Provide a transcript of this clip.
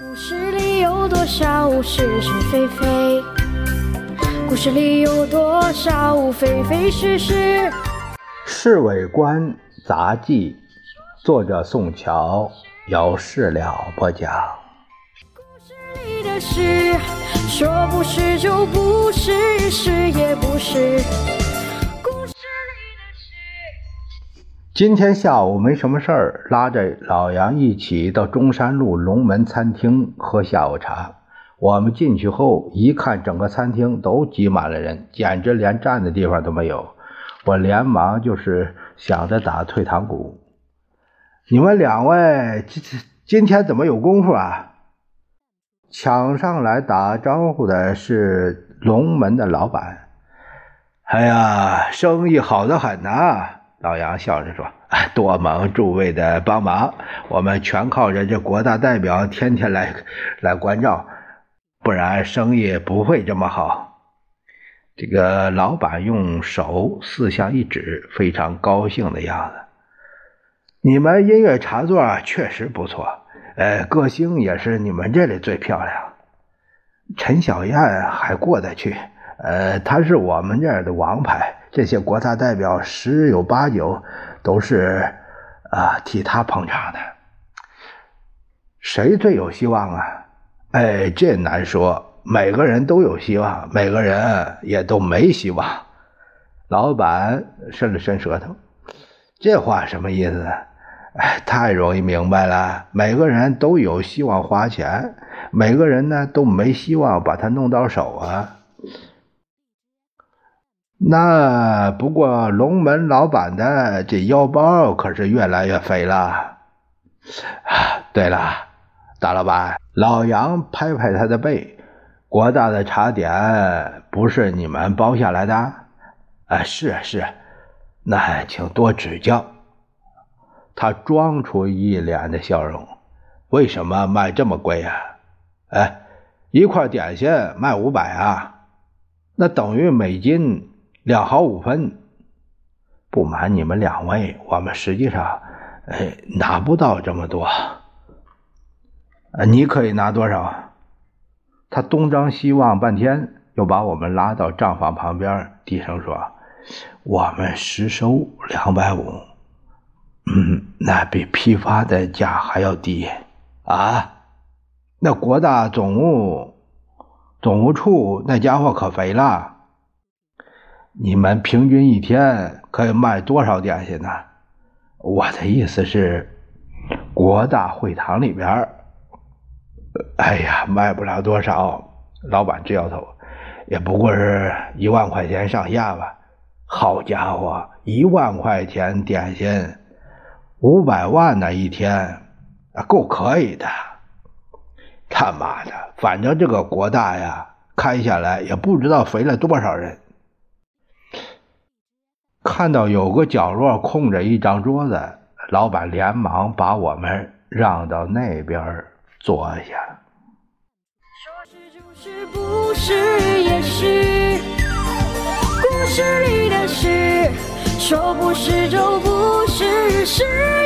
故事里有多少是是非非？故事里有多少非非是是？《侍卫官杂记》，作者宋乔，有事了不讲。故事里的事，说不是就不是，是也不是。今天下午没什么事儿，拉着老杨一起到中山路龙门餐厅喝下午茶。我们进去后一看，整个餐厅都挤满了人，简直连站的地方都没有。我连忙就是想着打退堂鼓。你们两位今今天怎么有功夫啊？抢上来打招呼的是龙门的老板。哎呀，生意好得很呐！老杨笑着说：“ 多蒙诸位的帮忙，我们全靠着这国大代表天天来来关照。”不然生意不会这么好。这个老板用手四向一指，非常高兴的样子。你们音乐茶座确实不错，呃，歌星也是你们这里最漂亮。陈小燕还过得去，呃，她是我们这儿的王牌，这些国大代表十有八九都是啊替他捧场的。谁最有希望啊？哎，这难说。每个人都有希望，每个人也都没希望。老板伸了伸舌头，这话什么意思？哎，太容易明白了。每个人都有希望花钱，每个人呢都没希望把它弄到手啊。那不过龙门老板的这腰包可是越来越肥了。啊，对了。大老板，老杨拍拍他的背，国大的茶点不是你们包下来的？啊，是是，那请多指教。他装出一脸的笑容。为什么卖这么贵呀？哎，一块点心卖五百啊，那等于每斤两毫五分。不瞒你们两位，我们实际上，哎，拿不到这么多。呃，你可以拿多少？他东张西望半天，又把我们拉到账房旁边，低声说：“我们实收两百五，嗯，那比批发的价还要低啊！那国大总务总务处那家伙可肥了，你们平均一天可以卖多少点心呢？我的意思是，国大会堂里边。”哎呀，卖不了多少。老板直摇头，也不过是一万块钱上下吧。好家伙，一万块钱点心，五百万呢一天，够可以的。他妈的，反正这个国大呀，开下来也不知道肥了多少人。看到有个角落空着一张桌子，老板连忙把我们让到那边。坐下。说是就是，不是也是。故事里的事，说不是就不是，是。